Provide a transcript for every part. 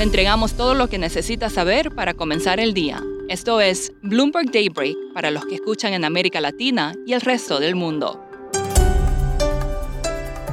Le entregamos todo lo que necesita saber para comenzar el día. Esto es Bloomberg Daybreak para los que escuchan en América Latina y el resto del mundo.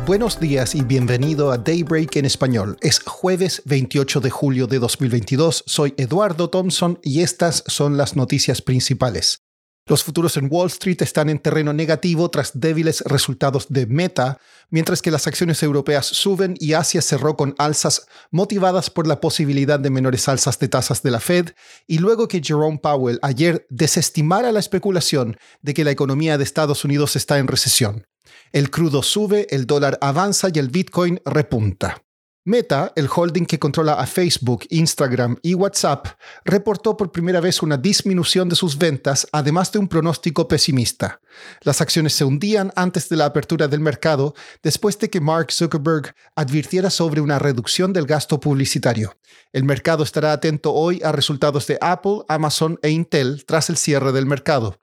Buenos días y bienvenido a Daybreak en español. Es jueves 28 de julio de 2022. Soy Eduardo Thompson y estas son las noticias principales. Los futuros en Wall Street están en terreno negativo tras débiles resultados de Meta, mientras que las acciones europeas suben y Asia cerró con alzas motivadas por la posibilidad de menores alzas de tasas de la Fed y luego que Jerome Powell ayer desestimara la especulación de que la economía de Estados Unidos está en recesión. El crudo sube, el dólar avanza y el Bitcoin repunta. Meta, el holding que controla a Facebook, Instagram y WhatsApp, reportó por primera vez una disminución de sus ventas, además de un pronóstico pesimista. Las acciones se hundían antes de la apertura del mercado, después de que Mark Zuckerberg advirtiera sobre una reducción del gasto publicitario. El mercado estará atento hoy a resultados de Apple, Amazon e Intel tras el cierre del mercado.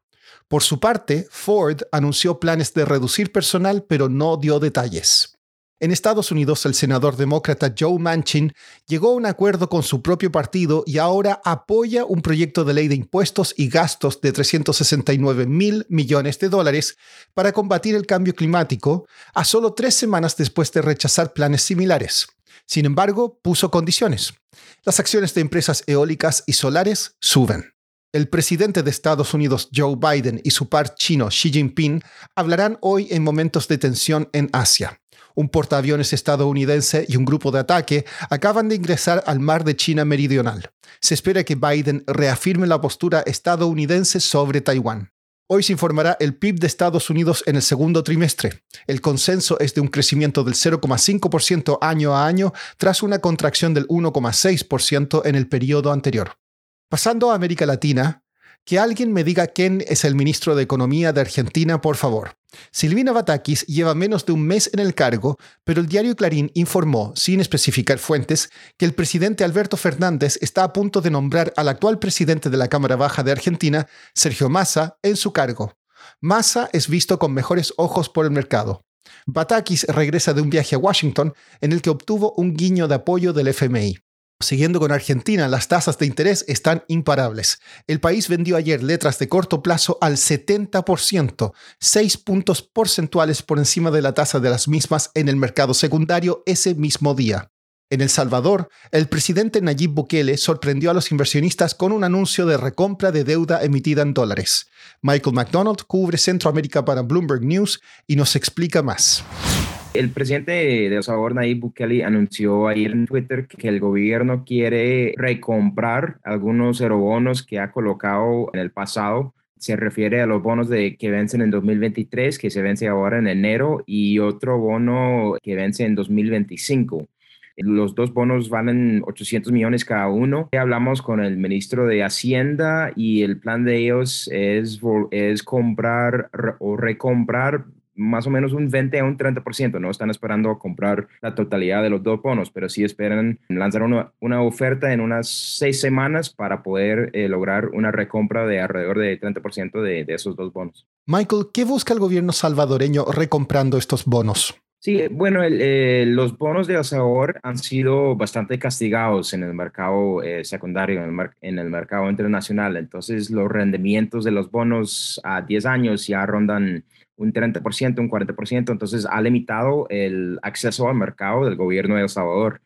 Por su parte, Ford anunció planes de reducir personal, pero no dio detalles. En Estados Unidos, el senador demócrata Joe Manchin llegó a un acuerdo con su propio partido y ahora apoya un proyecto de ley de impuestos y gastos de 369 mil millones de dólares para combatir el cambio climático, a solo tres semanas después de rechazar planes similares. Sin embargo, puso condiciones. Las acciones de empresas eólicas y solares suben. El presidente de Estados Unidos, Joe Biden, y su par chino, Xi Jinping, hablarán hoy en momentos de tensión en Asia un portaaviones estadounidense y un grupo de ataque acaban de ingresar al mar de China Meridional. Se espera que Biden reafirme la postura estadounidense sobre Taiwán. Hoy se informará el PIB de Estados Unidos en el segundo trimestre. El consenso es de un crecimiento del 0,5% año a año tras una contracción del 1,6% en el periodo anterior. Pasando a América Latina, que alguien me diga quién es el ministro de Economía de Argentina, por favor. Silvina Batakis lleva menos de un mes en el cargo, pero el diario Clarín informó, sin especificar fuentes, que el presidente Alberto Fernández está a punto de nombrar al actual presidente de la Cámara Baja de Argentina, Sergio Massa, en su cargo. Massa es visto con mejores ojos por el mercado. Batakis regresa de un viaje a Washington en el que obtuvo un guiño de apoyo del FMI. Siguiendo con Argentina, las tasas de interés están imparables. El país vendió ayer letras de corto plazo al 70%, 6 puntos porcentuales por encima de la tasa de las mismas en el mercado secundario ese mismo día. En El Salvador, el presidente Nayib Bukele sorprendió a los inversionistas con un anuncio de recompra de deuda emitida en dólares. Michael McDonald cubre Centroamérica para Bloomberg News y nos explica más. El presidente de El Salvador, Nayib Bukele, anunció ayer en Twitter que el gobierno quiere recomprar algunos eurobonos que ha colocado en el pasado. Se refiere a los bonos de, que vencen en 2023, que se vence ahora en enero, y otro bono que vence en 2025. Los dos bonos valen 800 millones cada uno. Hablamos con el ministro de Hacienda y el plan de ellos es, es comprar o recomprar más o menos un 20 a un 30%. No están esperando comprar la totalidad de los dos bonos, pero sí esperan lanzar una, una oferta en unas seis semanas para poder eh, lograr una recompra de alrededor de 30% de, de esos dos bonos. Michael, ¿qué busca el gobierno salvadoreño recomprando estos bonos? Sí, bueno, eh, los bonos de Azahor han sido bastante castigados en el mercado eh, secundario, en el, en el, mercado internacional. Entonces, los rendimientos de los bonos a 10 años ya rondan un 30%, un 40%, entonces ha limitado el acceso al mercado del gobierno de El Salvador.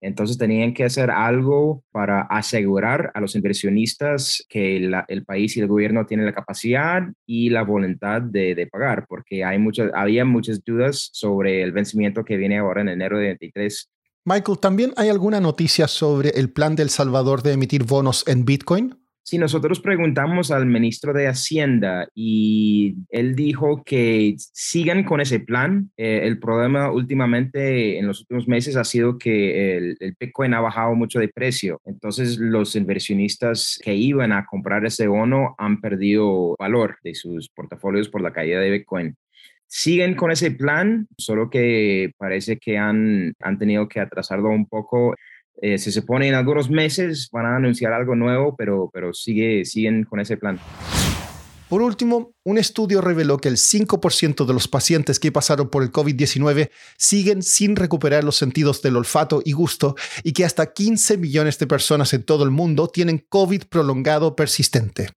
Entonces tenían que hacer algo para asegurar a los inversionistas que el país y el gobierno tienen la capacidad y la voluntad de, pagar, porque hay muchas, había muchas dudas sobre el vencimiento que viene ahora en enero de 23. Michael, ¿también hay alguna noticia sobre el plan de Salvador de emitir bonos en Bitcoin? Si nosotros preguntamos al ministro de Hacienda y él dijo que sigan con ese plan, eh, el problema últimamente en los últimos meses ha sido que el, el, Bitcoin ha bajado mucho de precio. Entonces los inversionistas que iban a comprar ese bono han perdido valor de sus portafolios por la caída de Bitcoin siguen con ese plan, solo que parece que han, han tenido que atrasarlo un poco. Eh, se pone en algunos meses, van a anunciar algo nuevo, pero, pero sigue, siguen con ese plan. Por último, un estudio reveló que el 5% de los pacientes que pasaron por el COVID-19 siguen sin recuperar los sentidos del olfato y gusto y que hasta 15 millones de personas en todo el mundo tienen COVID prolongado persistente.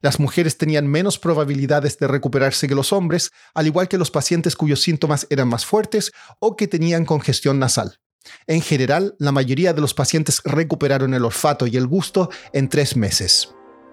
Las mujeres tenían menos probabilidades de recuperarse que los hombres, al igual que los pacientes cuyos síntomas eran más fuertes o que tenían congestión nasal. En general, la mayoría de los pacientes recuperaron el olfato y el gusto en tres meses.